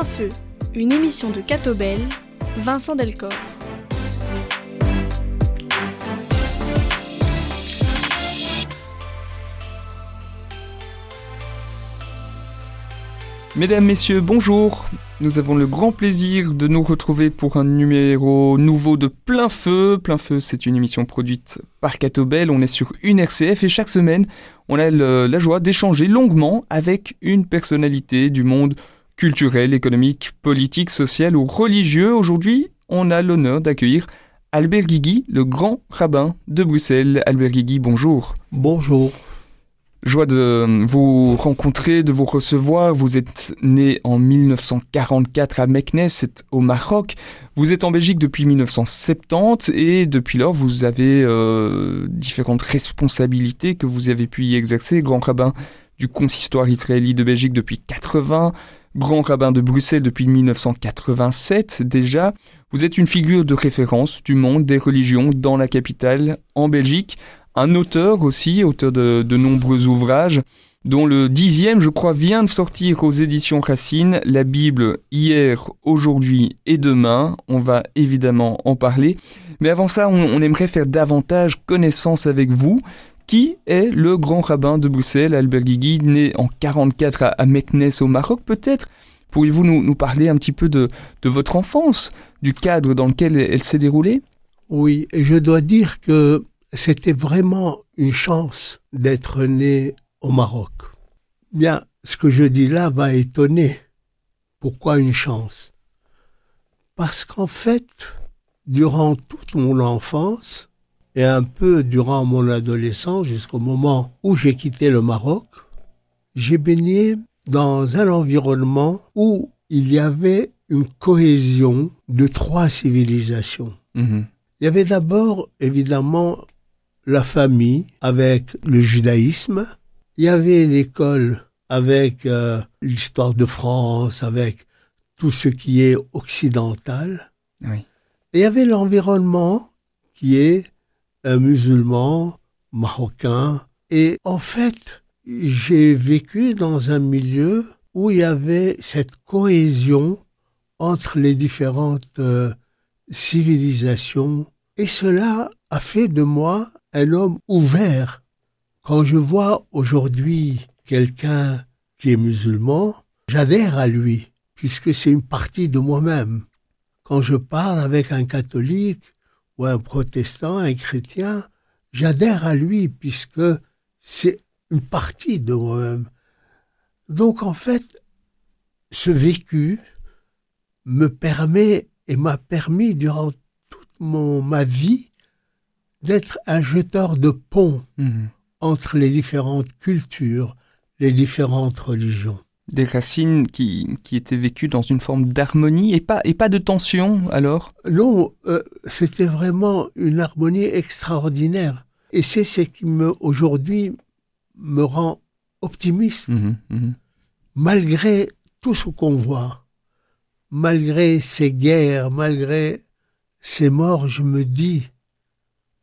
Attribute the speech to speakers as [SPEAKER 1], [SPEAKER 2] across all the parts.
[SPEAKER 1] Plein Feu, une émission de Catobel, Vincent Delcor.
[SPEAKER 2] Mesdames, Messieurs, bonjour. Nous avons le grand plaisir de nous retrouver pour un numéro nouveau de Plein Feu. Plein Feu, c'est une émission produite par Catobel. On est sur une RCF et chaque semaine, on a la joie d'échanger longuement avec une personnalité du monde culturel, économique, politique, social ou religieux. Aujourd'hui, on a l'honneur d'accueillir Albert Guigui, le grand rabbin de Bruxelles. Albert Guigui, bonjour.
[SPEAKER 3] Bonjour.
[SPEAKER 2] Joie de vous rencontrer, de vous recevoir. Vous êtes né en 1944 à Meknes, c'est au Maroc. Vous êtes en Belgique depuis 1970 et depuis lors vous avez euh, différentes responsabilités que vous avez pu y exercer. Grand rabbin du consistoire israélite de Belgique depuis 80, grand rabbin de Bruxelles depuis 1987 déjà. Vous êtes une figure de référence du monde des religions dans la capitale en Belgique. Un auteur aussi, auteur de, nombreux ouvrages, dont le dixième, je crois, vient de sortir aux éditions Racine, la Bible hier, aujourd'hui et demain. On va évidemment en parler. Mais avant ça, on, aimerait faire davantage connaissance avec vous. Qui est le grand rabbin de Bruxelles, Albert Guigui, né en 44 à, Meknes au Maroc? Peut-être pourriez-vous nous, parler un petit peu de, de votre enfance, du cadre dans lequel elle s'est déroulée?
[SPEAKER 3] Oui, je dois dire que c'était vraiment une chance d'être né au Maroc. Bien, ce que je dis là va étonner. Pourquoi une chance? Parce qu'en fait, durant toute mon enfance, et un peu durant mon adolescence jusqu'au moment où j'ai quitté le Maroc, j'ai baigné dans un environnement où il y avait une cohésion de trois civilisations. Mhm. Il y avait d'abord, évidemment, la famille avec le judaïsme. Il y avait l'école avec euh, l'histoire de France, avec tout ce qui est occidental. Et il y avait l'environnement qui est musulman, marocain. Et en fait, j'ai vécu dans un milieu où il y avait cette cohésion entre les différentes euh, civilisations. Et cela a fait de moi un homme ouvert. Quand je vois aujourd'hui quelqu'un qui est musulman, j'adhère à lui, puisque c'est une partie de moi-même. Quand je parle avec un catholique ou un protestant, un chrétien, j'adhère à lui, puisque c'est une partie de moi-même. Donc en fait, ce vécu me permet et m'a permis durant toute mon, ma vie d'être un jeteur de pont mhm. entre les différentes cultures, les différentes religions.
[SPEAKER 2] Des racines qui, qui étaient vécues dans une forme d'harmonie et pas, et pas de tension alors?
[SPEAKER 3] Non, euh, c'était vraiment une harmonie extraordinaire. Et c'est ce qui me, aujourd'hui, me rend optimiste. Mhm, mhm. Malgré tout ce qu'on voit, malgré ces guerres, malgré ces morts, je me dis,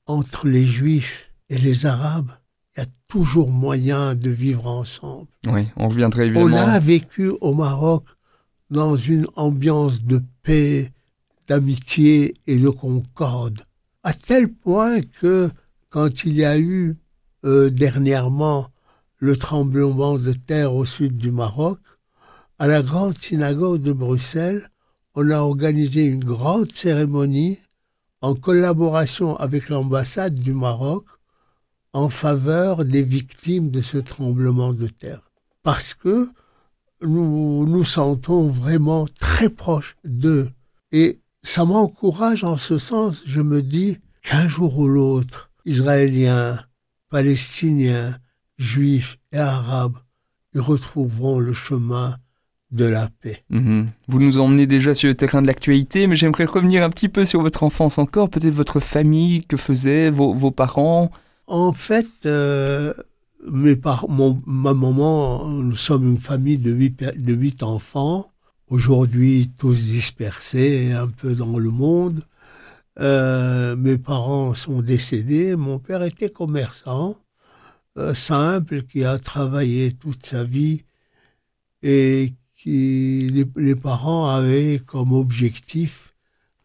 [SPEAKER 3] entre les Juifs et les Arabes, il y a toujours moyen de vivre ensemble.
[SPEAKER 2] Oui, on reviendrait évidemment.
[SPEAKER 3] On a vécu au Maroc dans une ambiance de paix, d'amitié et de concorde, à tel point que quand il y a eu euh, dernièrement le tremblement de terre au sud du Maroc, à la grande synagogue de Bruxelles, on a organisé une grande cérémonie en collaboration avec l'ambassade du Maroc en faveur des victimes de ce tremblement de terre. Parce que nous nous sentons vraiment très proches d'eux. Et ça m'encourage en ce sens, je me dis qu'un jour ou l'autre, Israéliens, Palestiniens, Juifs et Arabes, ils retrouveront le chemin de la paix.
[SPEAKER 2] Mhm. Vous nous emmenez déjà sur le terrain de l'actualité, mais j'aimerais revenir un petit peu sur votre enfance encore, peut-être votre famille, que faisaient vos, parents
[SPEAKER 3] En fait, euh, mes par mon, ma maman, nous sommes une famille de huit, enfants, aujourd'hui tous dispersés un peu dans le monde. Euh, mes parents sont décédés, mon père était commerçant, euh, simple, qui a travaillé toute sa vie et qui les, parents avaient comme objectif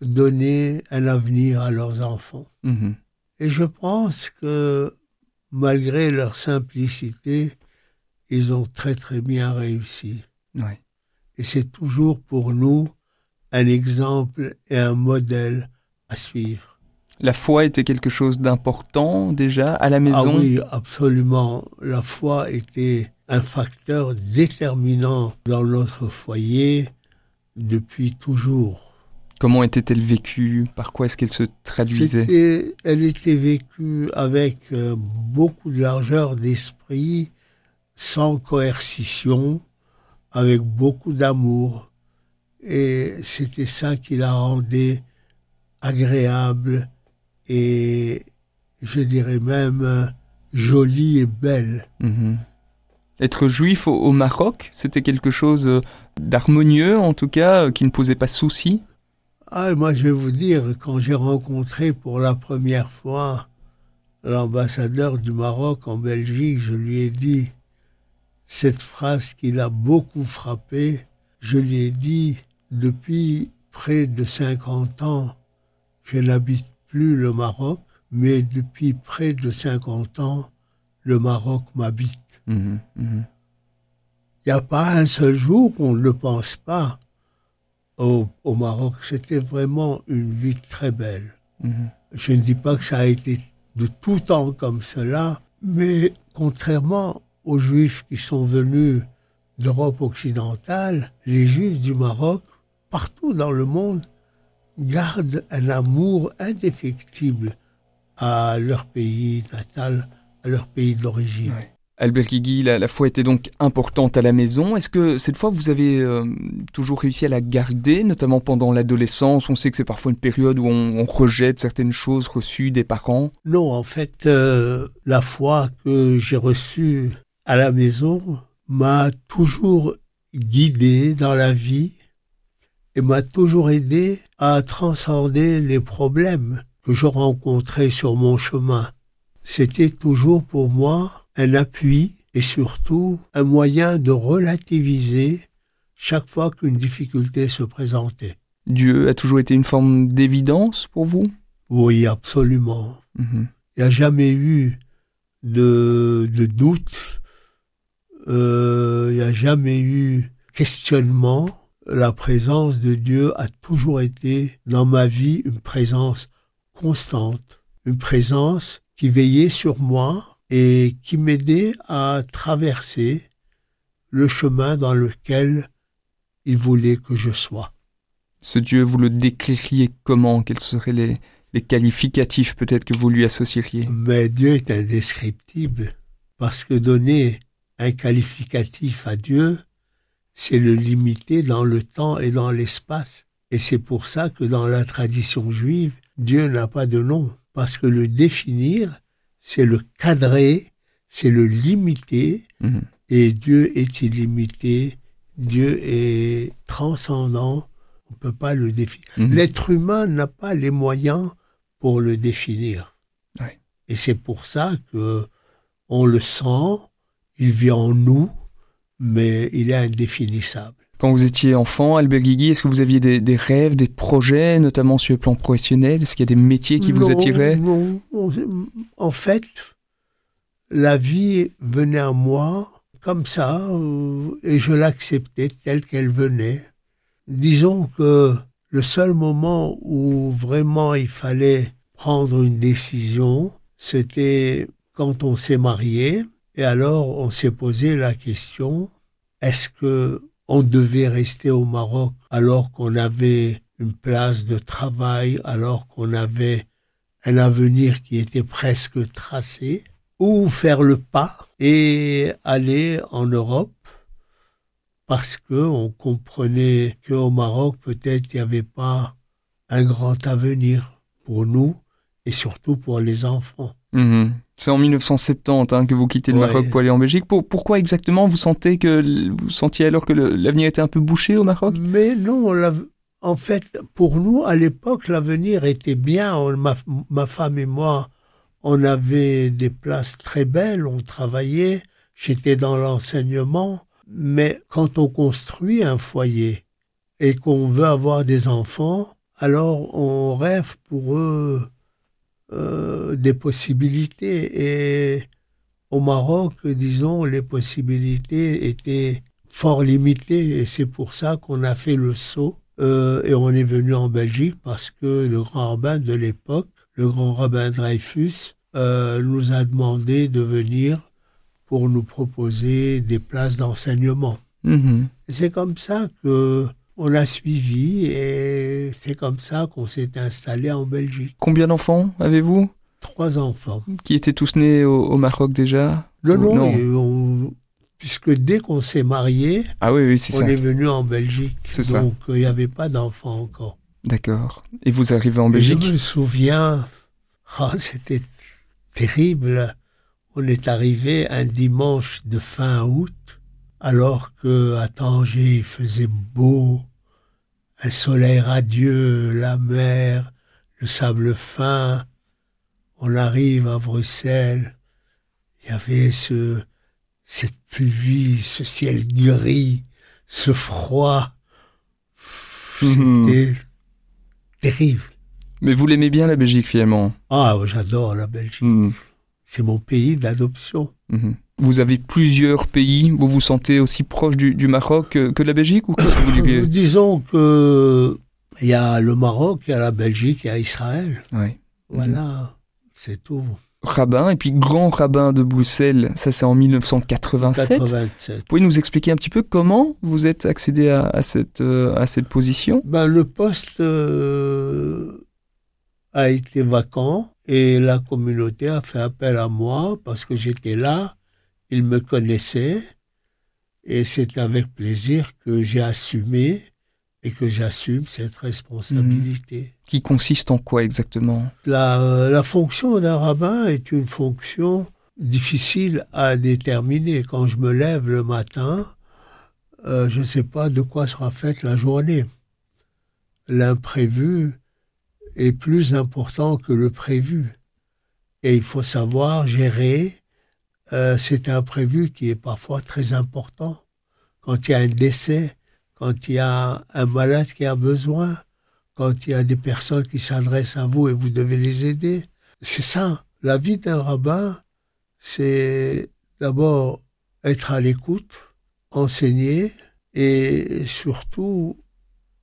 [SPEAKER 3] donner un avenir à leurs enfants.
[SPEAKER 2] Mhm.
[SPEAKER 3] Et je pense que malgré leur simplicité, ils ont très très bien réussi.
[SPEAKER 2] Ouais.
[SPEAKER 3] Et c'est toujours pour nous un exemple et un modèle à suivre.
[SPEAKER 2] La foi était quelque chose d'important déjà à la
[SPEAKER 3] Ah
[SPEAKER 2] maison?
[SPEAKER 3] oui, absolument. La foi était un facteur déterminant dans notre foyer depuis toujours.
[SPEAKER 2] Comment était-elle vécue? Par quoi est-ce qu'elle se traduisait?
[SPEAKER 3] Elle était vécue avec euh, beaucoup de largeur d'esprit, sans coercition, avec beaucoup d'amour. Et c'était ça qui la rendait agréable et je dirais même euh, jolie et belle.
[SPEAKER 2] Mhm. Être juif au, au Maroc, c'était quelque chose euh, d'harmonieux en tout cas, qui ne posait pas de souci.
[SPEAKER 3] Ah, moi, je vais vous dire, quand j'ai rencontré pour la première fois l'ambassadeur du Maroc en Belgique, je lui ai dit cette phrase qui l'a beaucoup frappé. Je lui ai dit, depuis près de 50 ans, je n'habite plus le Maroc, mais depuis près de 50 ans, le Maroc m'habite.
[SPEAKER 2] Mhm, mhm.
[SPEAKER 3] Il n'y a pas un seul jour où on ne le pense pas au, au Maroc. C'était vraiment une vie très belle.
[SPEAKER 2] Mhm.
[SPEAKER 3] Je ne dis pas que ça a été de tout temps comme cela, mais contrairement aux Juifs qui sont venus d'Europe occidentale, les Juifs du Maroc, partout dans le monde, gardent un amour indéfectible à leur pays natal, à leur pays d'origine.
[SPEAKER 2] Ouais. Albert Guigui, la, la foi était donc importante à la maison. Est-ce que cette fois vous avez euh, toujours réussi à la garder, notamment pendant l'adolescence? On sait que c'est parfois une période où on, rejette certaines choses reçues des parents.
[SPEAKER 3] Non, en fait, euh, la foi que j'ai reçue à la maison m'a toujours guidé dans la vie et m'a toujours aidé à transcender les problèmes que je rencontrais sur mon chemin. C'était toujours pour moi un appui et surtout un moyen de relativiser chaque fois qu'une difficulté se présentait.
[SPEAKER 2] Dieu a toujours été une forme d'évidence pour vous?
[SPEAKER 3] Oui, absolument.
[SPEAKER 2] Mhm.
[SPEAKER 3] Il n'y a jamais eu de, de doute, euh, il n'y a jamais eu questionnement. La présence de Dieu a toujours été dans ma vie une présence constante, une présence qui veillait sur moi et qui m'aidait à traverser le chemin dans lequel il voulait que je sois.
[SPEAKER 2] Ce Dieu, vous le décririez comment? Quels seraient les, les qualificatifs peut-être que vous lui associeriez?
[SPEAKER 3] Mais Dieu est indescriptible, parce que donner un qualificatif à Dieu, c'est le limiter dans le temps et dans l'espace. Et c'est pour ça que dans la tradition juive, Dieu n'a pas de nom, parce que le définir, c'est le cadrer, c'est le limiter,
[SPEAKER 2] Mhm.
[SPEAKER 3] et Dieu est illimité, Dieu est transcendant, on ne peut pas le définir.
[SPEAKER 2] Mhm.
[SPEAKER 3] L'être humain n'a pas les moyens pour le définir.
[SPEAKER 2] Ouais.
[SPEAKER 3] Et c'est pour ça que on le sent, il vit en nous, mais il est indéfinissable.
[SPEAKER 2] Quand vous étiez enfant, Albert Guigui, est-ce que vous aviez des, des rêves, des projets, notamment sur le plan professionnel? Est-ce qu'il y a des métiers qui vous attiraient?
[SPEAKER 3] non, on- en fait, la vie venait à moi comme ça, euh, et je l'acceptais telle qu'elle venait. Disons que le seul moment où vraiment il fallait prendre une décision, c'était quand on s'est marié, et alors on s'est posé la question, est-ce que on devait rester au Maroc alors qu'on avait une place de travail, alors qu'on avait un avenir qui était presque tracé, ou faire le pas et aller en Europe parce que on comprenait qu'au Maroc peut-être il n'y avait pas un grand avenir pour nous et surtout pour les enfants.
[SPEAKER 2] Mhm. C'est en 1970 hein, que vous quittez le
[SPEAKER 3] Ouais.
[SPEAKER 2] Maroc pour aller en Belgique. Pour- pourquoi exactement vous sentez que vous sentiez alors que l'avenir était un peu bouché au Maroc?
[SPEAKER 3] Mais non, la- en fait, pour nous, à l'époque, l'avenir était bien. On- ma, ma femme et moi, on avait des places très belles, on travaillait, j'étais dans l'enseignement. Mais quand on construit un foyer et qu'on veut avoir des enfants, alors on rêve pour eux euh, des possibilités. Et au Maroc, disons, les possibilités étaient fort limitées et c'est pour ça qu'on a fait le saut euh, et on est venu en Belgique parce que le grand rabbin de l'époque, le grand rabbin Dreyfus, euh, nous a demandé de venir pour nous proposer des places d'enseignement.
[SPEAKER 2] Mhm.
[SPEAKER 3] Et c'est comme ça que on a suivi et c'est comme ça qu'on s'est installé en Belgique.
[SPEAKER 2] Combien d'enfants avez-vous?
[SPEAKER 3] Trois enfants.
[SPEAKER 2] Qui étaient tous nés au, au Maroc déjà
[SPEAKER 3] Non, non, on- puisque dès qu'on s'est marié,
[SPEAKER 2] Ah oui, oui, c'est
[SPEAKER 3] on
[SPEAKER 2] ça.
[SPEAKER 3] est venu en Belgique.
[SPEAKER 2] C'est.
[SPEAKER 3] Donc il n'y avait pas d'enfants encore.
[SPEAKER 2] D'accord. Et vous arrivez en
[SPEAKER 3] Et
[SPEAKER 2] Belgique
[SPEAKER 3] Je me souviens, ah, c'était terrible. On est arrivé un dimanche de fin août, alors que à Tanger il faisait beau, un soleil radieux, la mer, le sable fin. On arrive à Bruxelles, il y avait ce, cette pluie, ce ciel gris, ce froid.
[SPEAKER 2] Mhm.
[SPEAKER 3] C'était terrible.
[SPEAKER 2] Mais vous l'aimez bien la Belgique finalement?
[SPEAKER 3] Ah, j'adore la Belgique.
[SPEAKER 2] Mhm.
[SPEAKER 3] C'est mon pays d'adoption.
[SPEAKER 2] Mhm. Vous avez plusieurs pays, vous vous sentez aussi proche du, du Maroc que, que de la Belgique ou que vous
[SPEAKER 3] disons que il y a le Maroc, il y a la Belgique, il y a Israël.
[SPEAKER 2] Ouais.
[SPEAKER 3] Voilà, c'est tout.
[SPEAKER 2] Rabbin et puis grand rabbin de Bruxelles, ça c'est en 1987.
[SPEAKER 3] 87.
[SPEAKER 2] Vous pouvez nous expliquer un petit peu comment vous êtes accédé à, à cette, euh, à cette position?
[SPEAKER 3] Ben, le poste euh, a été vacant et la communauté a fait appel à moi parce que j'étais là, ils me connaissaient et c'est avec plaisir que j'ai assumé et que j'assume cette responsabilité.
[SPEAKER 2] Qui consiste en quoi exactement?
[SPEAKER 3] La, la fonction d'un rabbin est une fonction difficile à déterminer. Quand je me lève le matin, euh, je ne sais pas de quoi sera faite la journée. L'imprévu est plus important que le prévu. Et il faut savoir gérer euh, cet imprévu qui est parfois très important. Quand il y a un décès, quand il y a un malade qui a besoin, quand il y a des personnes qui s'adressent à vous et vous devez les aider. C'est ça. La vie d'un rabbin, c'est d'abord être à l'écoute, enseigner et surtout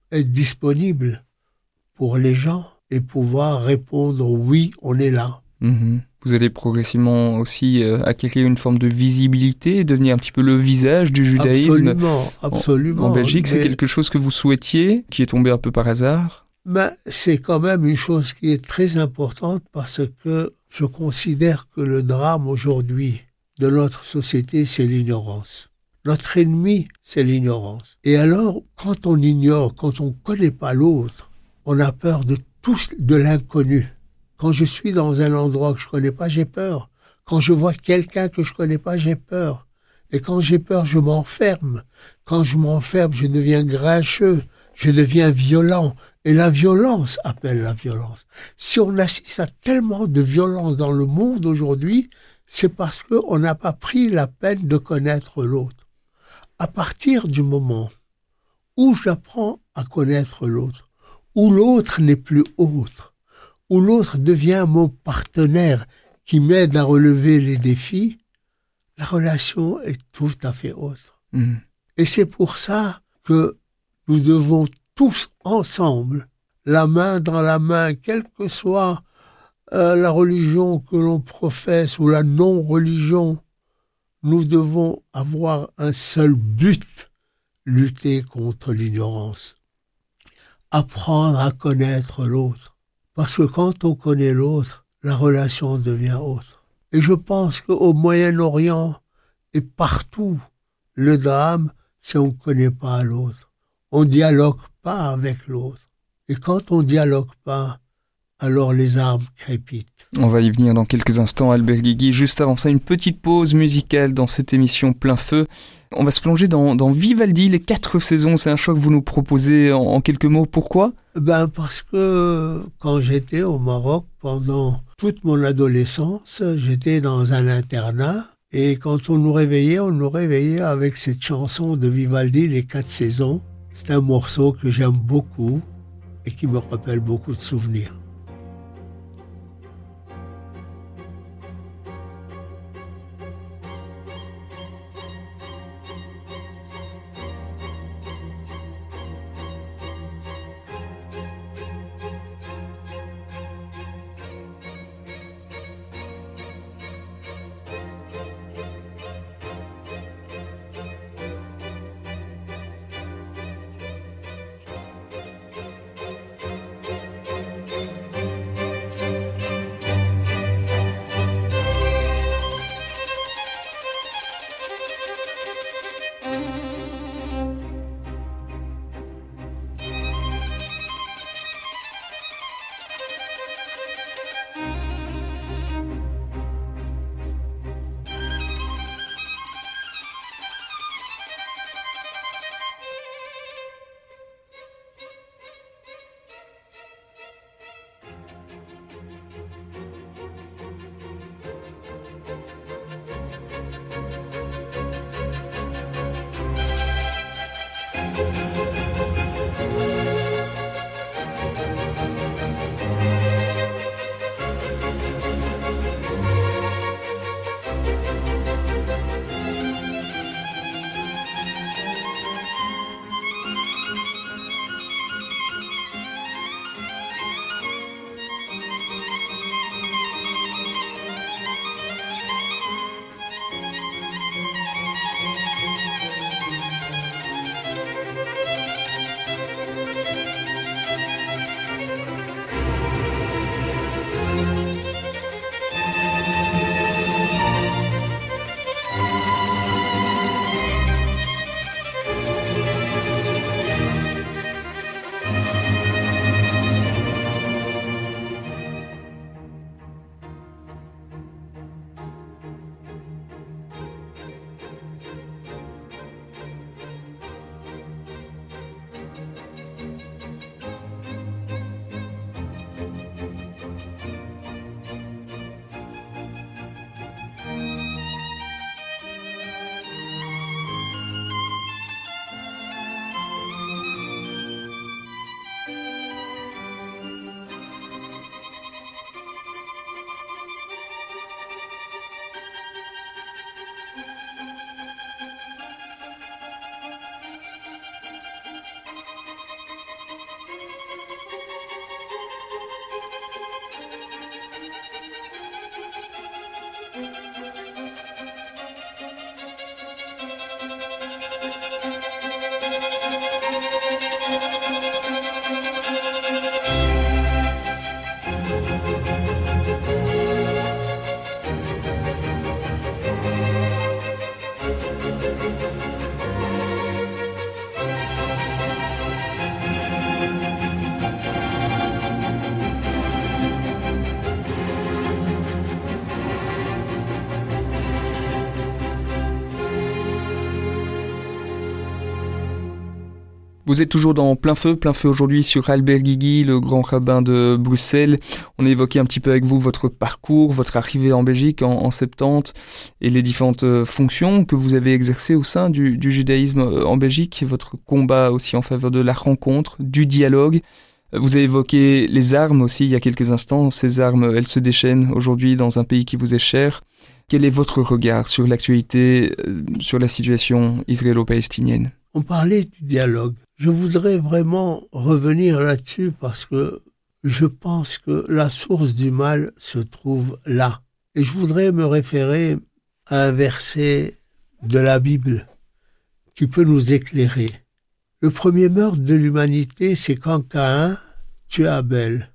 [SPEAKER 3] être disponible pour les gens et pouvoir répondre oui, on est là.
[SPEAKER 2] Mhm. Vous allez progressivement aussi euh, acquérir une forme de visibilité devenir un petit peu le visage du judaïsme
[SPEAKER 3] Absolument, absolument.
[SPEAKER 2] en Belgique. C'est quelque chose que vous souhaitiez, qui est tombé un peu par hasard?
[SPEAKER 3] Mais c'est quand même une chose qui est très importante parce que je considère que le drame aujourd'hui de notre société, c'est l'ignorance. Notre ennemi, c'est l'ignorance. Et alors, quand on ignore, quand on ne connaît pas l'autre, on a peur de tout, de l'inconnu. Quand je suis dans un endroit que je connais pas, j'ai peur. Quand je vois quelqu'un que je connais pas, j'ai peur. Et quand j'ai peur, je m'enferme. Quand je m'enferme, je deviens grincheux, je deviens violent. Et la violence appelle la violence. Si on assiste à tellement de violence dans le monde aujourd'hui, c'est parce qu'on n'a pas pris la peine de connaître l'autre. À partir du moment où j'apprends à connaître l'autre, où l'autre n'est plus autre, où l'autre devient mon partenaire qui m'aide à relever les défis, la relation est tout à fait autre.
[SPEAKER 2] Mhm.
[SPEAKER 3] Et c'est pour ça que nous devons tous ensemble, la main dans la main, quelle que soit euh, la religion que l'on professe ou la non-religion, nous devons avoir un seul but, lutter contre l'ignorance. Apprendre à connaître l'autre. Parce que quand on connaît l'autre, la relation devient autre. Et je pense qu'au Moyen-Orient et partout, le drame, c'est on ne connaît pas l'autre. On dialogue pas avec l'autre. Et quand on dialogue pas, alors les armes crépitent.
[SPEAKER 2] On va y venir dans quelques instants, Albert Guigui. Juste avant ça, une petite pause musicale dans cette émission plein feu. On va se plonger dans, dans Vivaldi, les quatre saisons. C'est un choix que vous nous proposez en, en quelques mots. Pourquoi?
[SPEAKER 3] Ben parce que quand j'étais au Maroc pendant toute mon adolescence, j'étais dans un internat Et quand on nous réveillait, on nous réveillait avec cette chanson de Vivaldi, Les Quatre Saisons. C'est un morceau que j'aime beaucoup et qui me rappelle beaucoup de souvenirs.
[SPEAKER 2] Vous êtes toujours dans plein feu, plein feu aujourd'hui sur Albert Guigui, le grand rabbin de Bruxelles. On a évoqué un petit peu avec vous votre parcours, votre arrivée en Belgique en, en 70 et les différentes euh, fonctions que vous avez exercées au sein du, judaïsme euh, en Belgique, votre combat aussi en faveur de la rencontre, du dialogue. Vous avez évoqué les armes aussi il y a quelques instants. Ces armes, elles se déchaînent aujourd'hui dans un pays qui vous est cher. Quel est votre regard sur l'actualité, euh, sur la situation israélo-palestinienne?
[SPEAKER 3] On parlait du dialogue. Je voudrais vraiment revenir là-dessus parce que je pense que la source du mal se trouve là. Et je voudrais me référer à un verset de la Bible qui peut nous éclairer. Le premier meurtre de l'humanité, c'est quand Caïn tue Abel.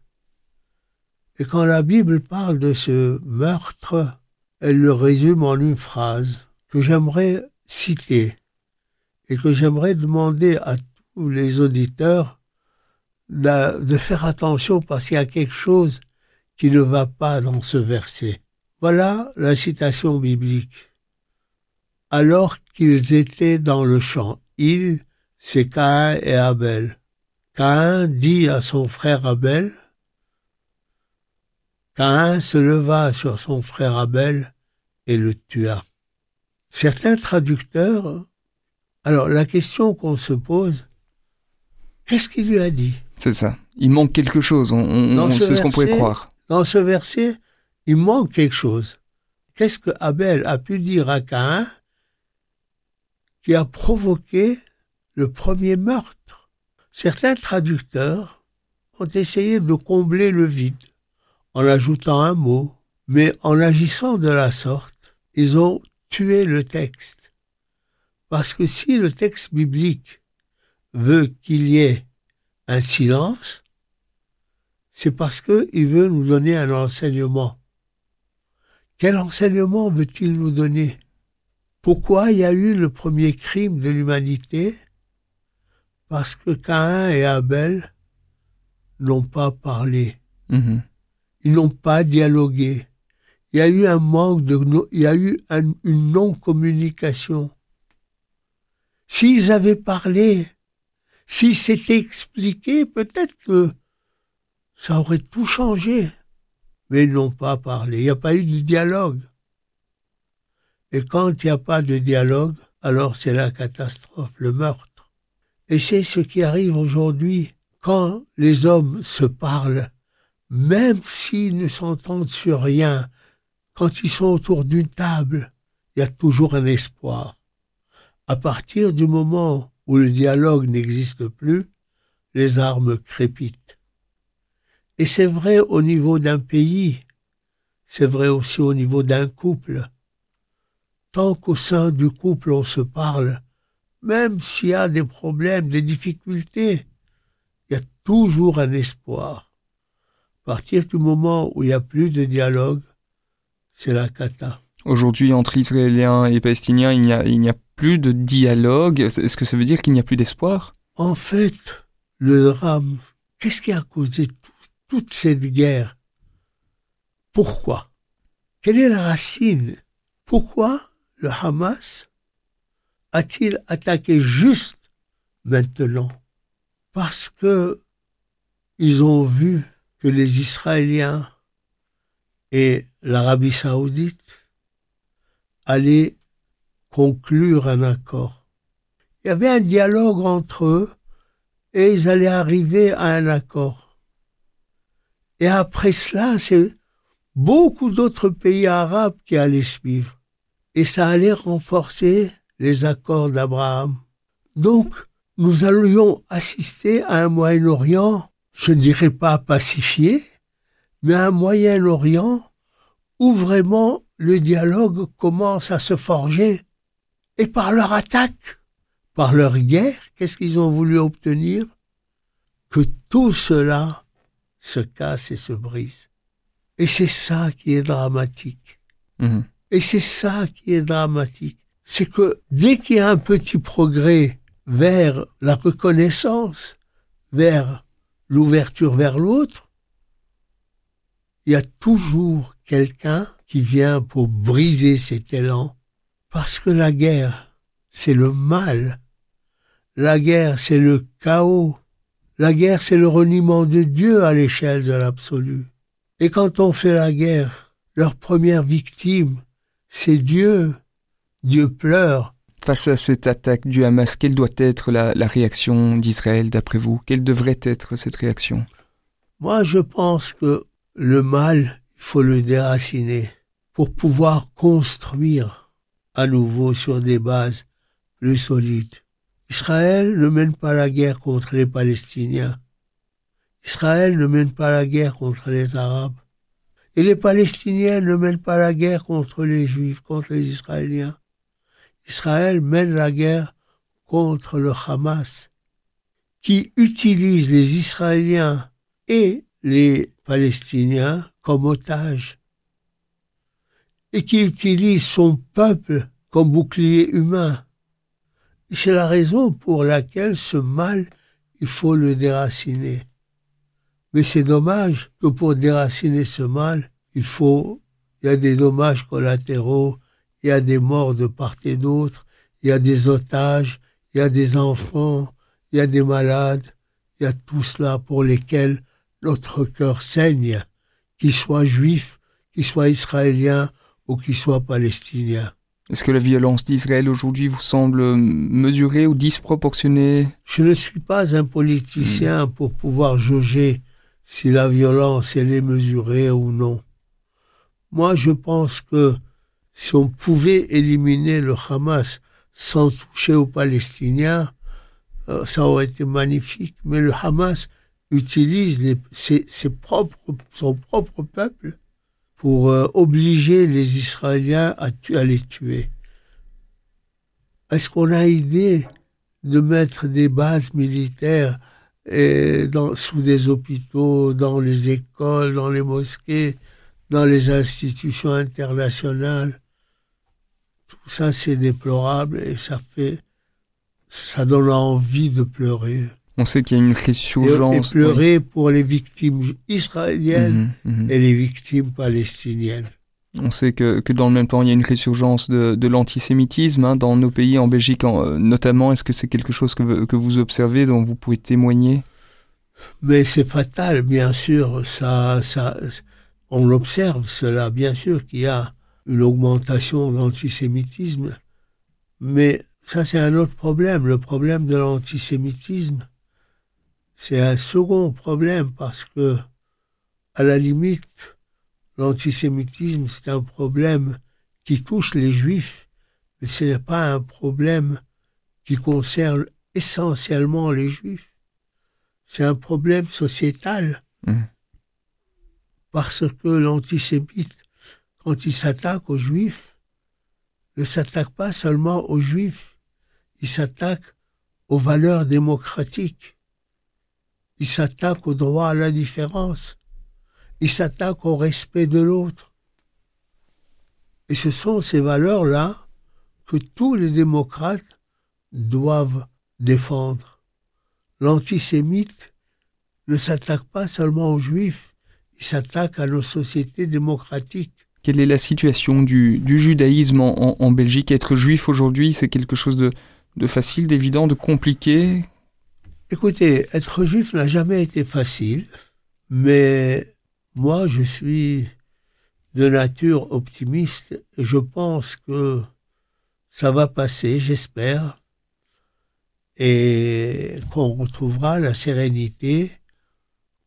[SPEAKER 3] Et quand la Bible parle de ce meurtre, elle le résume en une phrase que j'aimerais citer et que j'aimerais demander à ou les auditeurs de, faire attention parce qu'il y a quelque chose qui ne va pas dans ce verset. Voilà la citation biblique. Alors qu'ils étaient dans le champ, il, c'est Caïn et Abel. Caïn dit à son frère Abel, Caïn se leva sur son frère Abel et le tua. certains traducteurs, alors la question qu'on se pose, qu'est-ce qu'il lui a dit?
[SPEAKER 2] C'est ça. Il manque quelque chose, on, on, c'est ce qu'on pourrait croire.
[SPEAKER 3] Dans ce verset, il manque quelque chose. Qu'est-ce que Abel a pu dire à Caïn qui a provoqué le premier meurtre? Certains traducteurs ont essayé de combler le vide en ajoutant un mot, mais en agissant de la sorte, ils ont tué le texte. Parce que si le texte biblique veut qu'il y ait un silence, c'est parce qu'il veut nous donner un enseignement. Quel enseignement veut-il nous donner? Pourquoi il y a eu le premier crime de l'humanité? Parce que Caïn et Abel n'ont pas parlé. Mm-hmm. Ils n'ont pas dialogué. Il y a eu un manque de, il y a eu une non-communication. S'ils avaient parlé, s'ils s'étaient expliqués, peut-être que ça aurait tout changé. Mais ils n'ont pas parlé. Il n'y a pas eu de dialogue. Et quand il n'y a pas de dialogue, alors c'est la catastrophe, le meurtre. Et c'est ce qui arrive aujourd'hui. Quand les hommes se parlent, même s'ils ne s'entendent sur rien, quand ils sont autour d'une table, il y a toujours un espoir. À partir du moment où le dialogue n'existe plus, les armes crépitent. Et c'est vrai au niveau d'un pays, c'est vrai aussi au niveau d'un couple. Tant qu'au sein du couple on se parle, même s'il y a des problèmes, des difficultés, il y a toujours un espoir. À partir du moment où il n'y a plus de dialogue, c'est la cata.
[SPEAKER 2] Aujourd'hui, entre Israéliens et Palestiniens, il n'y a, il a plus de dialogue. Est-ce que ça veut dire qu'il n'y a plus d'espoir?
[SPEAKER 3] En fait, le drame, qu'est-ce qui a causé toute cette guerre? Pourquoi? Quelle est la racine? Pourquoi le Hamas a-t-il attaqué juste maintenant? Parce que ils ont vu que les Israéliens et l'Arabie saoudite allaient conclure un accord. Il y avait un dialogue entre eux et ils allaient arriver à un accord. Et après cela, c'est beaucoup d'autres pays arabes qui allaient suivre. Et ça allait renforcer les accords d'Abraham. Donc, nous allions assister à un Moyen-Orient, je ne dirais pas pacifié, mais un Moyen-Orient où vraiment le dialogue commence à se forger. Et par leur attaque, par leur guerre, qu'est-ce qu'ils ont voulu obtenir? Que tout cela se casse et se brise. Et c'est ça qui est dramatique. Mhm. Et c'est ça qui est dramatique. C'est que dès qu'il y a un petit progrès vers la reconnaissance, vers l'ouverture vers l'autre, il y a toujours quelqu'un qui vient pour briser cet élan. Parce que la guerre, c'est le mal. La guerre, c'est le chaos. La guerre, c'est le reniement de Dieu à l'échelle de l'absolu. Et quand on fait la guerre, leur première victime, c'est Dieu. Dieu pleure.
[SPEAKER 2] Face à cette attaque du Hamas, quelle doit être la, réaction d'Israël d'après vous? Quelle devrait être cette réaction?
[SPEAKER 3] Moi, je pense que le mal, il faut le déraciner pour pouvoir construire à nouveau sur des bases plus solides. Israël ne mène pas la guerre contre les Palestiniens. Israël ne mène pas la guerre contre les Arabes. Et les Palestiniens ne mènent pas la guerre contre les Juifs, contre les Israéliens. Israël mène la guerre contre le Hamas, qui utilise les Israéliens et les Palestiniens comme otages, et qui utilise son peuple comme bouclier humain. C'est la raison pour laquelle ce mal, il faut le déraciner. Mais c'est dommage que pour déraciner ce mal, il faut, il y a des dommages collatéraux, il y a des morts de part et d'autre, il y a des otages, il y a des enfants, il y a des malades, il y a tout cela pour lesquels notre cœur saigne, qu'il soit juif, qu'il soit israélien ou qu'il soit palestinien.
[SPEAKER 2] Est-ce que la violence d'Israël aujourd'hui vous semble mesurée ou disproportionnée?
[SPEAKER 3] Je ne suis pas un politicien pour pouvoir juger si la violence elle est mesurée ou non. Moi, je pense que si on pouvait éliminer le Hamas sans toucher aux Palestiniens, euh, ça aurait été magnifique. Mais le Hamas utilise les, ses, ses propres, son propre peuple pour euh, obliger les Israéliens à, les tuer. Est-ce qu'on a idée de mettre des bases militaires dans, sous des hôpitaux, dans les écoles, dans les mosquées, dans les institutions internationales? Tout ça, c'est déplorable et ça fait, ça donne envie de pleurer.
[SPEAKER 2] On sait qu'il y a une résurgence.
[SPEAKER 3] Et, pleurer oui. pour les victimes israéliennes mmh, mmh. et les victimes palestiniennes.
[SPEAKER 2] On sait que, que, dans le même temps, il y a une résurgence de, de l'antisémitisme hein, dans nos pays, en Belgique en, euh, notamment. Est-ce que c'est quelque chose que, que vous observez, dont vous pouvez témoigner?
[SPEAKER 3] Mais c'est fatal, bien sûr. Ça, ça, on l'observe, cela, bien sûr, qu'il y a une augmentation de l'antisémitisme. Mais ça, c'est un autre problème. Le problème de l'antisémitisme, c'est un second problème parce que, à la limite, l'antisémitisme, c'est un problème qui touche les juifs, mais ce n'est pas un problème qui concerne essentiellement les juifs. C'est un problème sociétal. Mmh. Parce que l'antisémite, quand il s'attaque aux juifs, ne s'attaque pas seulement aux juifs, il s'attaque aux valeurs démocratiques il s'attaque au droit à la différence. Il s'attaque au respect de l'autre. Et ce sont ces valeurs-là que tous les démocrates doivent défendre. L'antisémite ne s'attaque pas seulement aux juifs, il s'attaque à nos sociétés démocratiques.
[SPEAKER 2] Quelle est la situation du, judaïsme en, Belgique? Être juif aujourd'hui, c'est quelque chose de facile, d'évident, de compliqué?
[SPEAKER 3] Écoutez, être juif n'a jamais été facile, mais moi je suis de nature optimiste et je pense que ça va passer, j'espère, et qu'on retrouvera la sérénité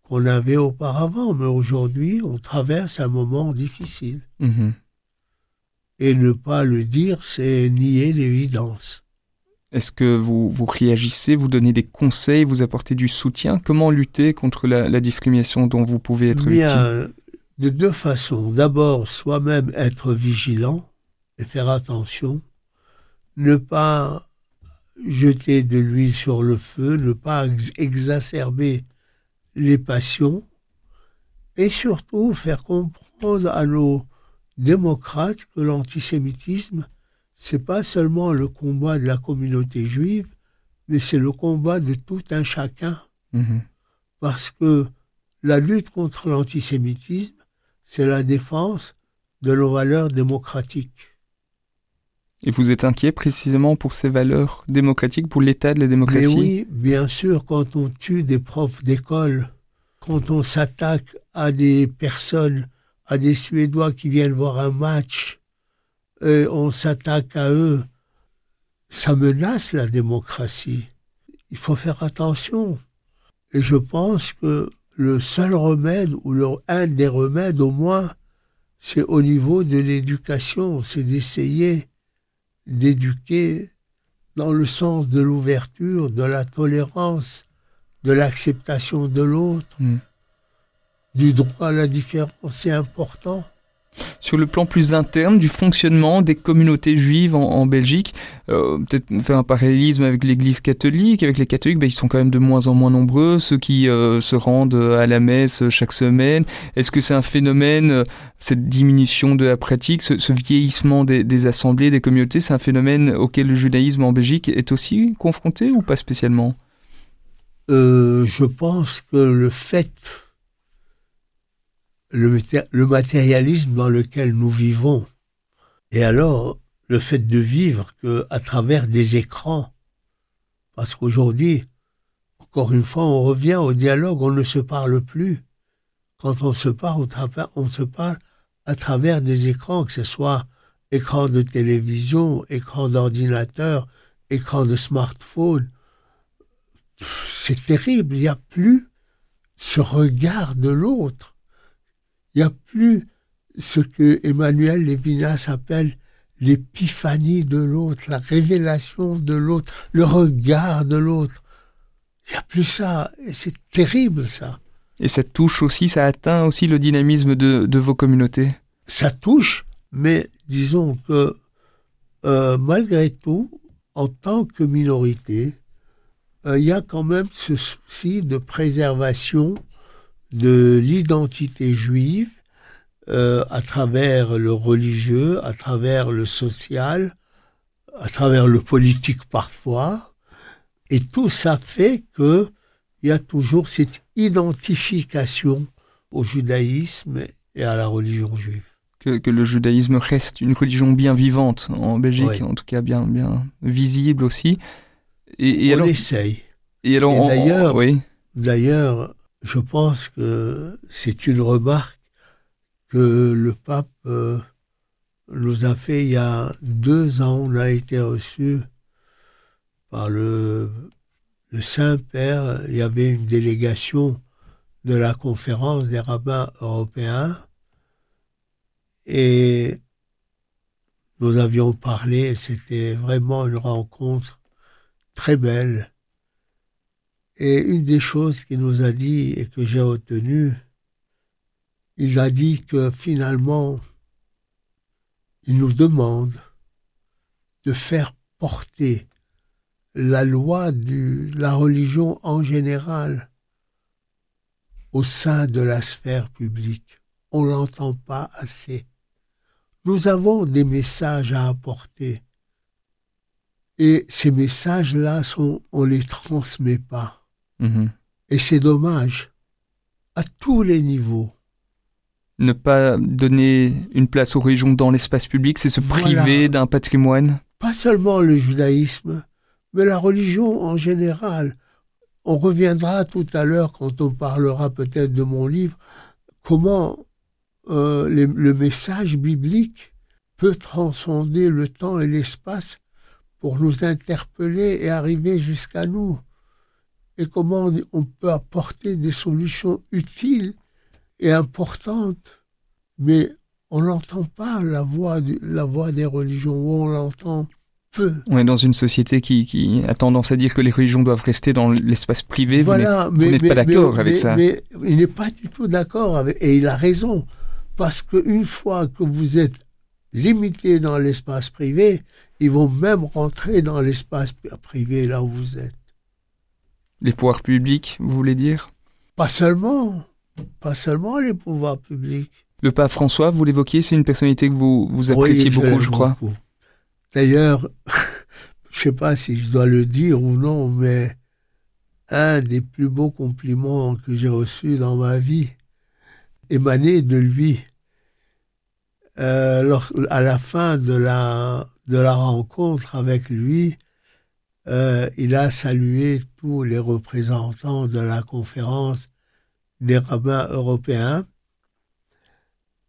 [SPEAKER 3] qu'on avait auparavant. Mais aujourd'hui, on traverse un moment difficile.
[SPEAKER 2] Mmh.
[SPEAKER 3] Et ne pas le dire, c'est nier l'évidence.
[SPEAKER 2] Est-ce que vous, vous réagissez, vous donnez des conseils, vous apportez du soutien? Comment lutter contre la, la discrimination dont vous pouvez être
[SPEAKER 3] Bien,
[SPEAKER 2] victime?
[SPEAKER 3] De deux façons. D'abord, soi-même être vigilant et faire attention. Ne pas jeter de l'huile sur le feu, ne pas ex exacerber les passions et surtout faire comprendre à nos démocrates que l'antisémitisme c'est pas seulement le combat de la communauté juive, mais c'est le combat de tout un chacun.
[SPEAKER 2] Mmh.
[SPEAKER 3] Parce que la lutte contre l'antisémitisme, c'est la défense de nos valeurs démocratiques.
[SPEAKER 2] Et vous êtes inquiet précisément pour ces valeurs démocratiques, pour l'état de la démocratie?
[SPEAKER 3] Mais Oui, bien sûr, quand on tue des profs d'école, quand on s'attaque à des personnes, à des Suédois qui viennent voir un match, et on s'attaque à eux, ça menace la démocratie. Il faut faire attention. Et je pense que le seul remède, ou le, un des remèdes au moins, c'est au niveau de l'éducation, c'est d'essayer d'éduquer dans le sens de l'ouverture, de la tolérance, de l'acceptation de l'autre,
[SPEAKER 2] mm.
[SPEAKER 3] du droit à la différence, c'est important
[SPEAKER 2] sur le plan plus interne du fonctionnement des communautés juives en, Belgique. Euh, Peut-être faire un parallélisme avec l'Église catholique. Avec les catholiques, ben, ils sont quand même de moins en moins nombreux, ceux qui euh, se rendent à la messe chaque semaine. Est-ce que c'est un phénomène, euh, cette diminution de la pratique, ce, vieillissement des, assemblées, des communautés, c'est un phénomène auquel le judaïsme en Belgique est aussi confronté ou pas spécialement?
[SPEAKER 3] Je pense que le fait le, matérialisme dans lequel nous vivons, et alors le fait de vivre que à travers des écrans, parce qu'aujourd'hui, encore une fois, on revient au dialogue, on ne se parle plus. Quand on se parle, on se parle à travers des écrans, que ce soit écran de télévision, écran d'ordinateur, écran de smartphone. C'est terrible, il n'y a plus ce regard de l'autre. Il n'y a plus ce que Emmanuel Lévinas appelle l'épiphanie de l'autre, la révélation de l'autre, le regard de l'autre. Il n'y a plus ça, et c'est terrible ça.
[SPEAKER 2] Et ça touche aussi, ça atteint aussi le dynamisme de, de vos communautés?
[SPEAKER 3] Ça touche, mais disons que euh, malgré tout, en tant que minorité, euh, il y a quand même ce souci de préservation de l'identité juive euh, à travers le religieux, à travers le social, à travers le politique parfois. Et tout ça fait que il y a toujours cette identification au judaïsme et à la religion juive.
[SPEAKER 2] Que, que le judaïsme reste une religion bien vivante en Belgique, en tout cas bien, bien visible aussi.
[SPEAKER 3] Et, et On alors, essaye.
[SPEAKER 2] Et alors,
[SPEAKER 3] d'ailleurs,
[SPEAKER 2] oui.
[SPEAKER 3] d'ailleurs, je pense que c'est une remarque que le pape euh, nous a fait il y a deux ans. On a été reçu par le, le Saint-Père. Il y avait une délégation de la conférence des rabbins européens et nous avions parlé. C'était vraiment une rencontre très belle. Et une des choses qu'il nous a dit et que j'ai retenu, il a dit que finalement, il nous demande de faire porter la loi de la religion en général au sein de la sphère publique. On l'entend pas assez. Nous avons des messages à apporter. Et ces messages-là, on les transmet pas.
[SPEAKER 2] Mhm.
[SPEAKER 3] Et c'est dommage. À tous les niveaux
[SPEAKER 2] ne pas donner une place aux religions dans l'espace public, c'est se priver d'un patrimoine
[SPEAKER 3] Pas seulement le judaïsme, mais la religion en général. On reviendra tout à l'heure quand on parlera peut-être de mon livre, comment euh, le message biblique peut transcender le temps et l'espace pour nous interpeller et arriver jusqu'à nous. Et comment on peut apporter des solutions utiles est importante, mais on n'entend pas la voix, la voix des religions, ou on l'entend peu.
[SPEAKER 2] On est dans une société qui, qui, a tendance à dire que les religions doivent rester dans l'espace privé.
[SPEAKER 3] Voilà,
[SPEAKER 2] vous n'êtes pas d'accord avec ça.
[SPEAKER 3] Mais il n'est pas du tout d'accord avec, et il a raison, parce qu'une fois que vous êtes limité dans l'espace privé, ils vont même rentrer dans l'espace privé là où vous êtes.
[SPEAKER 2] Les pouvoirs publics, vous voulez dire?
[SPEAKER 3] Pas seulement pas seulement les pouvoirs publics.
[SPEAKER 2] Le pape François, vous l'évoquiez, c'est une personnalité que vous, vous appréciez beaucoup, je crois.
[SPEAKER 3] D'ailleurs, je ne sais pas si je dois le dire ou non, mais un des plus beaux compliments que j'ai reçus dans ma vie émanait de lui. Euh, à la fin de la, de la rencontre avec lui, euh, il a salué tous les représentants de la conférence des rabbins européens.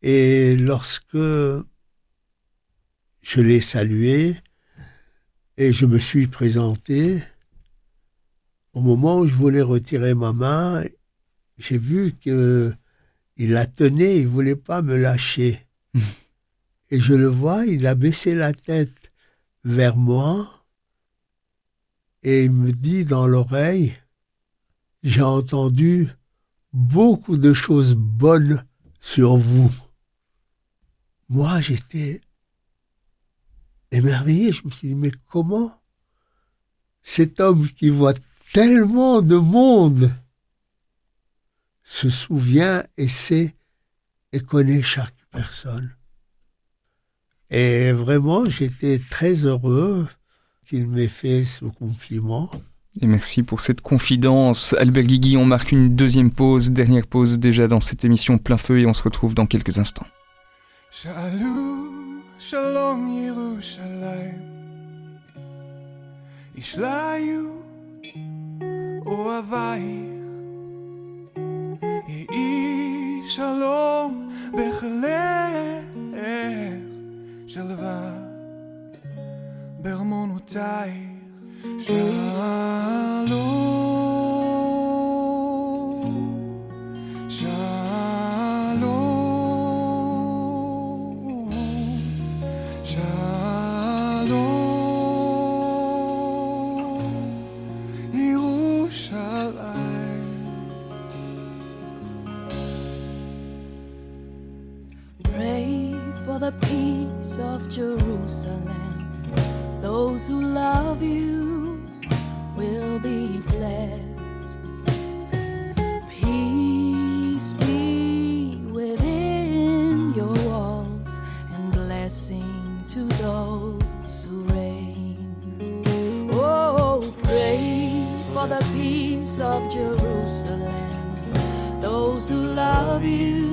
[SPEAKER 3] Et lorsque je l'ai salué et je me suis présenté, au moment où je voulais retirer ma main, j'ai vu que il la tenait, il voulait pas me lâcher. et je le vois, il a baissé la tête vers moi et il me dit dans l'oreille, j'ai entendu beaucoup de choses bonnes sur vous. Moi, j'étais émerveillé. Je me suis dit, mais comment cet homme qui voit tellement de monde se souvient et sait et connaît chaque personne? Et vraiment, j'étais très heureux qu'il m'ait fait ce compliment.
[SPEAKER 2] Et merci pour cette confidence. Albert Guigui, on marque une deuxième pause, dernière pause déjà dans cette émission plein feu et on se retrouve dans quelques instants.
[SPEAKER 4] Shalom, shalom Yerushalayim. Ishlayu oavai. Shalom bechalech shalva. Taille. Shalom, shalom, shalom, Yerushalayim.
[SPEAKER 5] Pray for the peace who love you will be blessed. Peace be within your walls and blessing to those who reign. Oh, pray for the peace of Jerusalem. Those who love you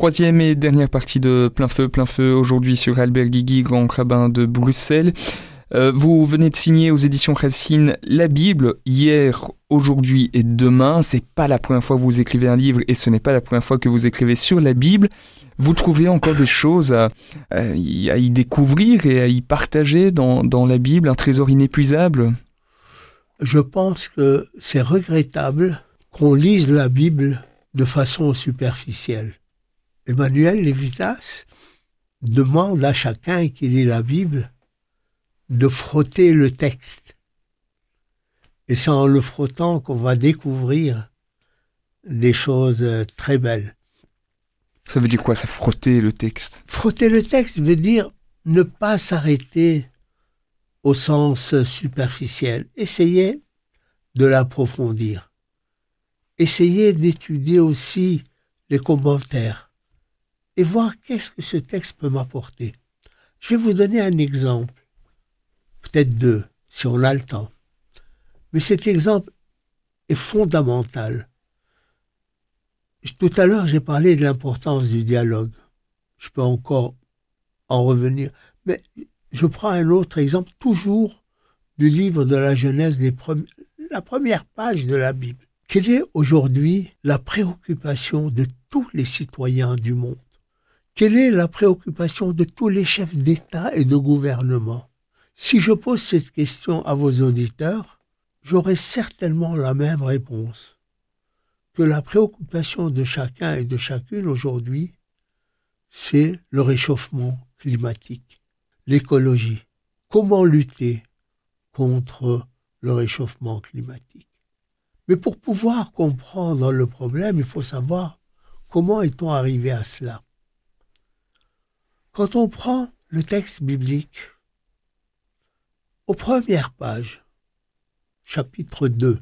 [SPEAKER 2] Troisième et dernière partie de Plein Feu, Plein Feu aujourd'hui sur Albert Guigui, grand rabbin de Bruxelles. Euh, vous venez de signer aux éditions Racine la Bible hier, aujourd'hui et demain. C'est pas la première fois que vous écrivez un livre et ce n'est pas la première fois que vous écrivez sur la Bible. Vous trouvez encore des choses à, y découvrir et à y partager dans, dans la Bible, un trésor inépuisable?
[SPEAKER 3] Je pense que c'est regrettable qu'on lise la Bible de façon superficielle. Emmanuel Lévitas demande à chacun qui lit la Bible de frotter le texte. Et c'est en le frottant qu'on va découvrir des choses euh, très belles.
[SPEAKER 2] Ça veut dire quoi, ça frotter le texte?
[SPEAKER 3] Frotter le texte veut dire ne pas s'arrêter au sens superficiel. Essayer de l'approfondir. Essayer d'étudier aussi les commentaires et voir qu'est-ce que ce texte peut m'apporter. Je vais vous donner un exemple, peut-être deux, si on a le temps. Mais cet exemple est fondamental. Tout à l'heure, j'ai parlé de l'importance du dialogue. Je peux encore en revenir. Mais je prends un autre exemple, toujours du livre de la Genèse, la première page de la Bible. Quelle est aujourd'hui la préoccupation de tous les citoyens du monde? Quelle est la préoccupation de tous les chefs d'État et de gouvernement? Si je pose cette question à vos auditeurs, j'aurai certainement la même réponse. Que la préoccupation de chacun et de chacune aujourd'hui, c'est le réchauffement climatique, l'écologie. Comment lutter contre le réchauffement climatique? Mais pour pouvoir comprendre le problème, il faut savoir comment est-on arrivé à cela. Quand on prend le texte biblique, aux premières pages, chapitre 2,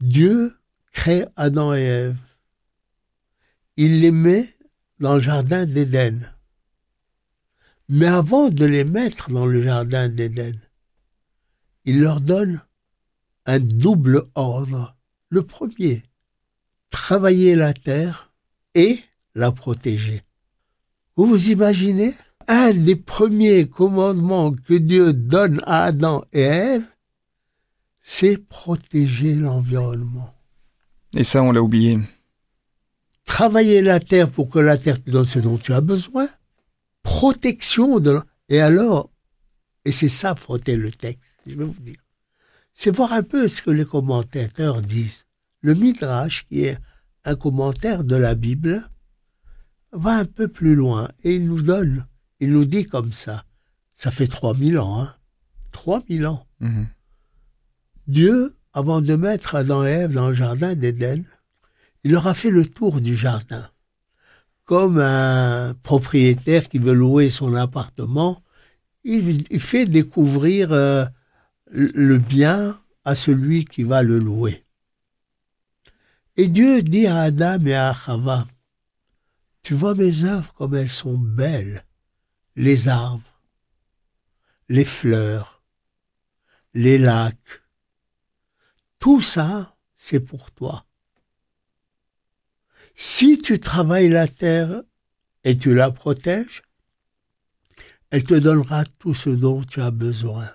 [SPEAKER 3] Dieu crée Adam et Ève. Il les met dans le jardin d'Éden. Mais avant de les mettre dans le jardin d'Éden, il leur donne un double ordre. Le premier, travailler la terre et la protéger. Vous vous imaginez? Un des premiers commandements que Dieu donne à Adam et Ève, c'est protéger l'environnement.
[SPEAKER 2] Et ça, on l'a oublié.
[SPEAKER 3] Travailler la terre pour que la terre te donne ce dont tu as besoin, protection de... Et alors, et c'est ça, frotter le texte, je vais vous dire, c'est voir un peu ce que les commentateurs disent. Le Midrash, qui est un commentaire de la Bible, va un peu plus loin et il nous donne, il nous dit comme ça, ça fait 3000 ans, hein, 3000 ans.
[SPEAKER 2] Mhm.
[SPEAKER 3] Dieu, avant de mettre Adam et Ève dans le jardin d'Éden, il leur a fait le tour du jardin comme un propriétaire qui veut louer son appartement, il, fait découvrir euh, le bien à celui qui va le louer. Et Dieu dit à Adam et à Chava, tu vois mes œuvres comme elles sont belles, les arbres, les fleurs, les lacs, tout ça, c'est pour toi. Si tu travailles la terre et tu la protèges, elle te donnera tout ce dont tu as besoin.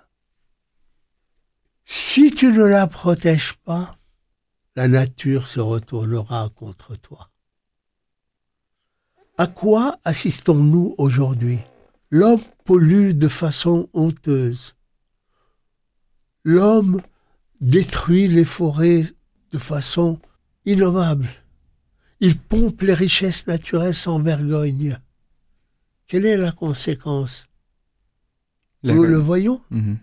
[SPEAKER 3] Si tu ne la protèges pas, la nature se retournera contre toi. À quoi assistons-nous aujourd'hui? L'homme pollue de façon honteuse. L'homme détruit les forêts de façon innommable. Il pompe les richesses naturelles sans vergogne. Quelle est la conséquence?
[SPEAKER 2] La-
[SPEAKER 3] Nous le voyons.
[SPEAKER 2] Mhm.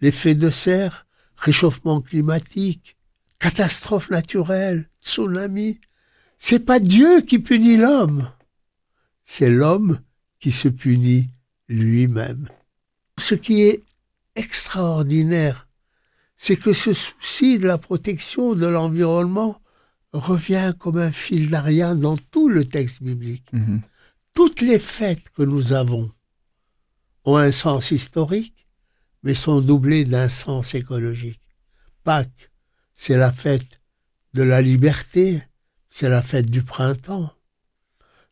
[SPEAKER 3] L'effet de serre, réchauffement climatique, catastrophe naturelle, tsunami. C'est pas Dieu qui punit l'homme. C'est l'homme qui se punit lui-même. Ce qui est extraordinaire, c'est que ce souci de la protection de l'environnement revient comme un fil d'Ariane dans tout le texte biblique.
[SPEAKER 2] Mhm.
[SPEAKER 3] Toutes les fêtes que nous avons ont un sens historique, mais sont doublées d'un sens écologique. Pâques, c'est la fête de la liberté, c'est la fête du printemps.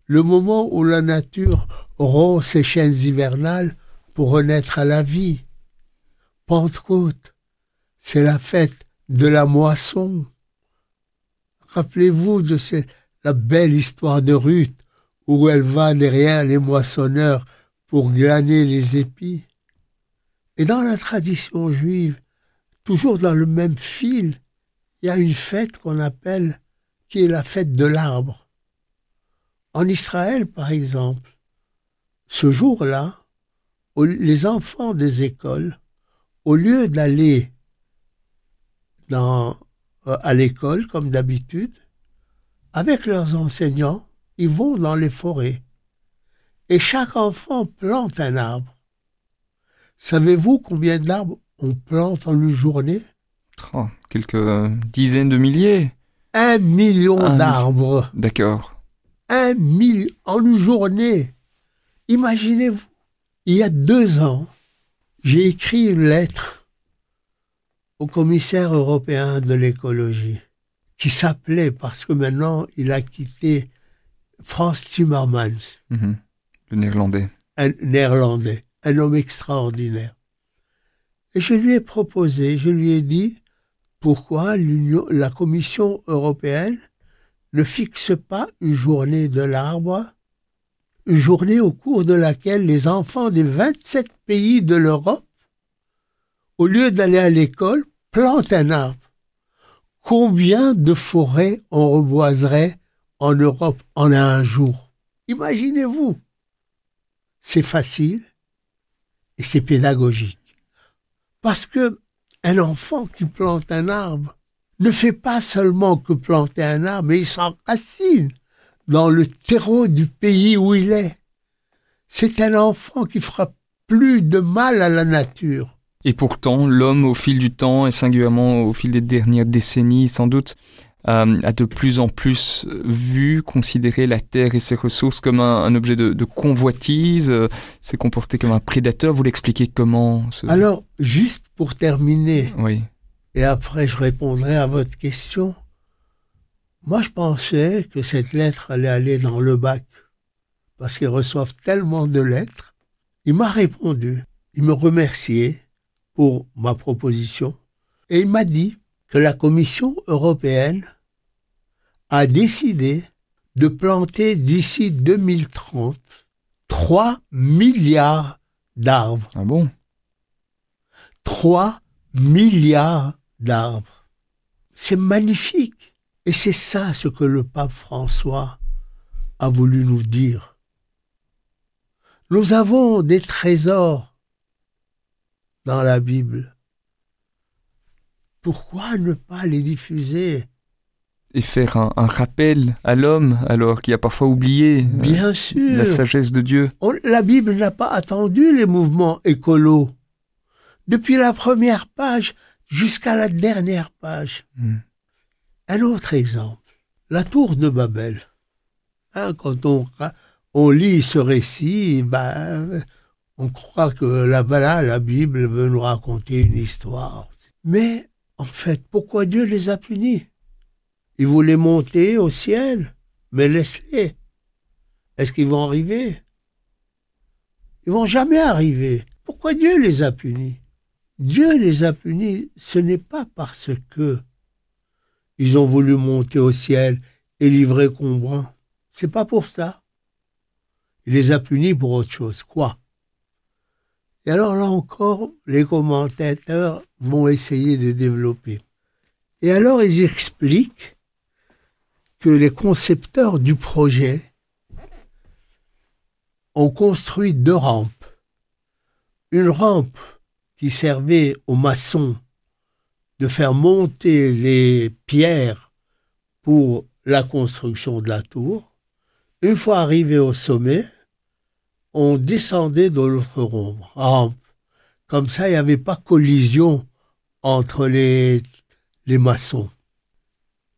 [SPEAKER 3] Le moment où la nature rompt ses chaînes hivernales pour renaître à la vie. Pentecôte, c'est la fête de la moisson. Rappelez-vous de la belle histoire de Ruth, où elle va derrière les moissonneurs pour glaner les épis. Et dans la tradition juive, toujours dans le même fil, il y a une fête qu'on appelle, qui est la fête de l'arbre. En Israël, par exemple, ce jour-là, les enfants des écoles, au lieu d'aller euh, à l'école comme d'habitude, avec leurs enseignants, ils vont dans les forêts. Et chaque enfant plante un arbre. Savez-vous combien d'arbres on plante en une journée?
[SPEAKER 2] Oh, quelques dizaines de milliers.
[SPEAKER 3] Un million
[SPEAKER 2] Un
[SPEAKER 3] d'arbres.
[SPEAKER 2] D'accord.
[SPEAKER 3] Un million en une journée. Imaginez-vous, il y a deux ans, j'ai écrit une lettre au commissaire européen de l'écologie, qui s'appelait, parce que maintenant il a quitté Franz Timmermans,
[SPEAKER 2] Mhm. Le néerlandais.
[SPEAKER 3] un néerlandais, un homme extraordinaire. Et je lui ai proposé, je lui ai dit, pourquoi la Commission européenne ne fixe pas une journée de l'arbre, une journée au cours de laquelle les enfants des 27 pays de l'Europe, au lieu d'aller à l'école, plantent un arbre. Combien de forêts on reboiserait en Europe en un jour? Imaginez-vous. C'est facile et c'est pédagogique. Parce que un enfant qui plante un arbre ne fait pas seulement que planter un arbre, mais il s'enracine dans le terreau du pays où il est. C'est un enfant qui fera plus de mal à la nature.
[SPEAKER 2] Et pourtant, l'homme, au fil du temps, et singulièrement au fil des dernières décennies, sans doute, euh, a de plus en plus vu, considéré la terre et ses ressources comme un, un objet de, de convoitise, euh, s'est comporté comme un prédateur. Vous l'expliquez comment ce...
[SPEAKER 3] Alors, juste pour terminer,
[SPEAKER 2] Oui.
[SPEAKER 3] Et après je répondrai à votre question, moi je pensais que cette lettre allait aller dans le bac, parce qu'ils reçoivent tellement de lettres. Il m'a répondu, il me remerciait pour ma proposition, et il m'a dit que la Commission européenne a décidé de planter d'ici 2030 3 milliards d'arbres.
[SPEAKER 2] Ah bon?
[SPEAKER 3] 3 milliards d'arbres. C'est magnifique. Et c'est ça ce que le pape François a voulu nous dire. Nous avons des trésors dans la Bible. Pourquoi ne pas les diffuser?
[SPEAKER 2] Et faire un, un rappel à l'homme, alors qu'il a parfois oublié euh,
[SPEAKER 3] sûr.
[SPEAKER 2] la sagesse de Dieu.
[SPEAKER 3] On- la Bible n'a pas attendu les mouvements écolos. Depuis la première page jusqu'à la dernière page.
[SPEAKER 2] Hmm.
[SPEAKER 3] Un autre exemple, la tour de Babel. Hein, quand on, lit ce récit, ben, on croit que là, voilà, la Bible veut nous raconter une histoire. Mais en fait, pourquoi Dieu les a punis? Il voulait monter au ciel, mais laisse-les. Est-ce qu'ils vont arriver? Ils vont jamais arriver. Pourquoi Dieu les a punis? Dieu les a punis, ce n'est pas parce que ils ont voulu monter au ciel et livrer Combran. C'est pas pour ça. Il les a punis pour autre chose. Quoi? Et alors là encore, les commentateurs vont essayer de développer. Et alors ils expliquent que les concepteurs du projet ont construit deux rampes. Une rampe qui servait aux maçons de faire monter les pierres pour la construction de la tour. Une fois arrivé au sommet, on descendait de l'autre rampe. Comme ça, il n'y avait pas collision entre les, les maçons.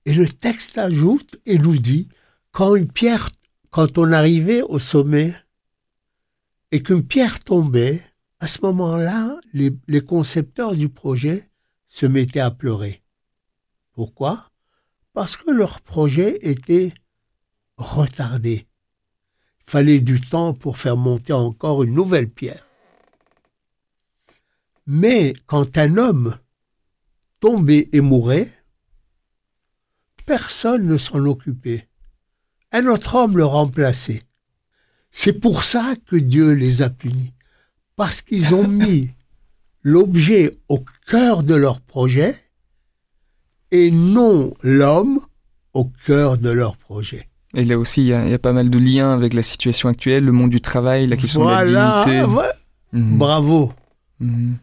[SPEAKER 3] Et le texte ajoute et nous dit, quand une pierre, quand on arrivait au sommet et qu'une pierre tombait, à ce moment-là, les, concepteurs du projet se mettaient à pleurer. Pourquoi? Parce que leur projet était retardé. Il fallait du temps pour faire monter encore une nouvelle pierre. Mais quand un homme tombait et mourait, personne ne s'en occupait. Un autre homme le remplaçait. C'est pour ça que Dieu les a punis parce qu'ils ont mis l'objet au cœur de leur projet et non l'homme au cœur de leur projet.
[SPEAKER 2] Et là aussi, il y, a, il y a pas mal de liens avec la situation actuelle, le monde du travail, la question de la dignité.
[SPEAKER 3] ouais.
[SPEAKER 2] Mhm.
[SPEAKER 3] bravo,
[SPEAKER 2] Mhm.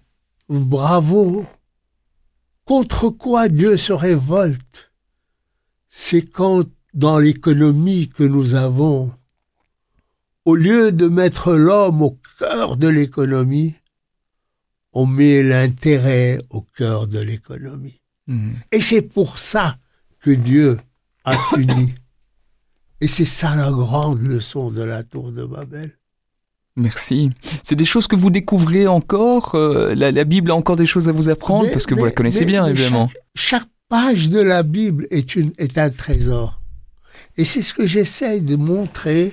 [SPEAKER 3] bravo. Contre quoi Dieu se révolte? C'est quand dans l'économie que nous avons, au lieu de mettre l'homme au cœur de l'économie, on met l'intérêt au cœur de l'économie.
[SPEAKER 2] Mhm.
[SPEAKER 3] Et c'est pour ça que Dieu a puni. Et c'est ça la grande leçon de la tour de Babel.
[SPEAKER 2] Merci. C'est des choses que vous découvrez encore. euh, la, la Bible a encore des choses à vous apprendre
[SPEAKER 3] Mais-
[SPEAKER 2] parce que vous la connaissez
[SPEAKER 3] mais-
[SPEAKER 2] bien, évidemment.
[SPEAKER 3] Chaque, chaque page de la Bible est, une, est un trésor. Et c'est ce que j'essaye de montrer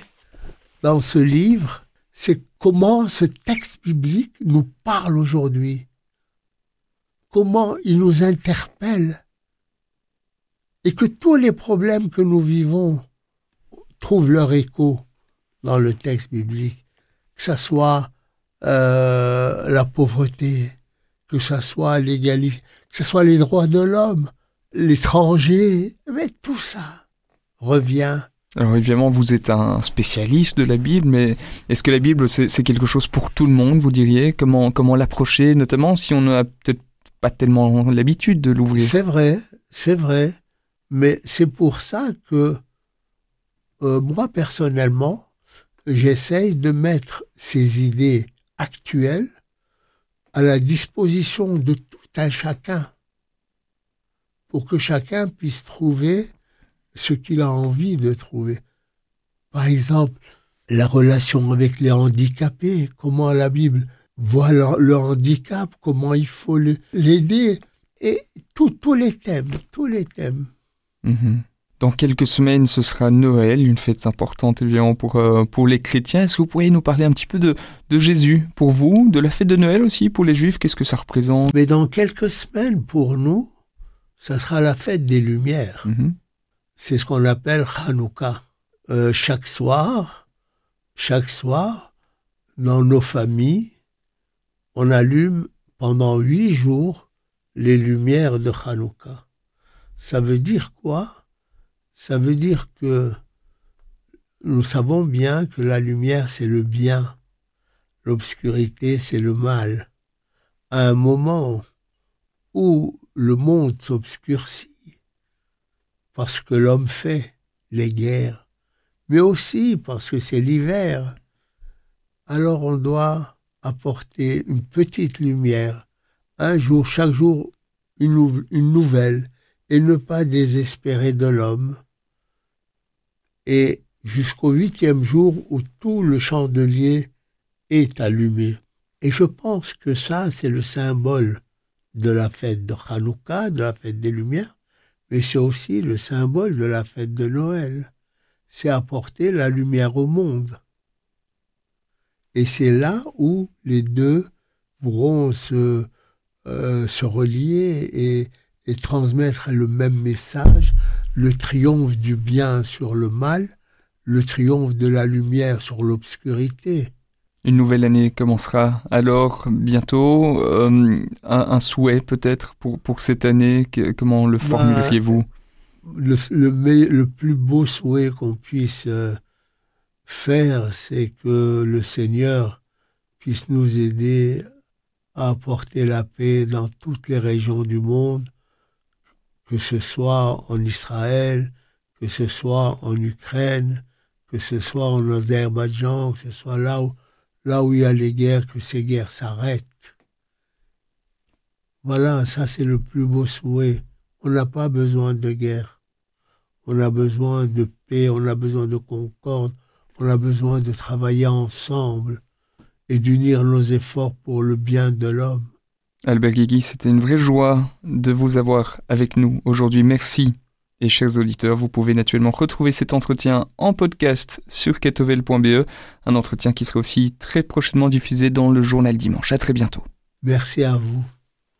[SPEAKER 3] dans ce livre, c'est comment ce texte biblique nous parle aujourd'hui. Comment il nous interpelle. Et que tous les problèmes que nous vivons trouvent leur écho dans le texte biblique. Que ce soit euh, la pauvreté, que ce soit l'égalité, que ce soit les droits de l'homme, l'étranger, mais tout ça revient.
[SPEAKER 2] Alors évidemment, vous êtes un spécialiste de la Bible, mais est-ce que la Bible, c'est quelque chose pour tout le monde, vous diriez? Comment, comment l'approcher, notamment si on n'a peut-être pas tellement l'habitude de l'ouvrir?
[SPEAKER 3] C'est vrai, c'est vrai, mais c'est pour ça que euh, moi personnellement, j'essaye de mettre ces idées actuelles à la disposition de tout un chacun, pour que chacun puisse trouver ce qu'il a envie de trouver. Par exemple, la relation avec les handicapés, comment la Bible voit le, le handicap, comment il faut l'aider, et tout- tous les thèmes, tous les thèmes.
[SPEAKER 2] Mhm. Dans quelques semaines, ce sera Noël, une fête importante évidemment pour, euh, pour les chrétiens. Est-ce que vous pourriez nous parler un petit peu de, de Jésus pour vous, de la fête de Noël aussi pour les juifs? Qu'est-ce que ça représente?
[SPEAKER 3] Mais dans quelques semaines, pour nous, ça sera la fête des Lumières.
[SPEAKER 2] Mhm.
[SPEAKER 3] C'est ce qu'on appelle Hanouka. Euh, chaque soir, chaque soir, dans nos familles, on allume pendant huit jours les lumières de Hanouka. Ça veut dire quoi? Ça veut dire que nous savons bien que la lumière, c'est le bien, l'obscurité, c'est le mal. À un moment où le monde s'obscurcit, parce que l'homme fait les guerres, mais aussi parce que c'est l'hiver, alors on doit apporter une petite lumière, un jour, chaque jour, une, nou- une nouvelle, et ne pas désespérer de l'homme. Et jusqu'au huitième jour où tout le chandelier est allumé. Et je pense que ça, c'est le symbole de la fête de Hanouka, de la fête des Lumières, mais c'est aussi le symbole de la fête de Noël. C'est apporter la lumière au monde. Et c'est là où les deux pourront se, euh, relier et transmettre le même message, le triomphe du bien sur le mal, le triomphe de la lumière sur l'obscurité.
[SPEAKER 2] Une nouvelle année commencera alors bientôt. Euh, un, un souhait peut-être pour, pour cette année que- Comment le
[SPEAKER 3] Bah,
[SPEAKER 2] formuleriez-vous?
[SPEAKER 3] le, le, le plus beau souhait qu'on puisse euh, faire, c'est que le Seigneur puisse nous aider à apporter la paix dans toutes les régions du monde, que ce soit en Israël, que ce soit en Ukraine, que ce soit en Azerbaïdjan, que ce soit là où, là où il y a les guerres, que ces guerres s'arrêtent. Voilà, ça c'est le plus beau souhait. On n'a pas besoin de guerre. On a besoin de paix, on a besoin de concorde, on a besoin de travailler ensemble et d'unir nos efforts pour le bien de l'homme.
[SPEAKER 2] Albert Guigui, c'était une vraie joie de vous avoir avec nous aujourd'hui. Merci. Et chers auditeurs, vous pouvez naturellement retrouver cet entretien en podcast sur ketovel.be, un entretien qui sera aussi très prochainement diffusé dans le journal dimanche. À très bientôt.
[SPEAKER 3] Merci à vous.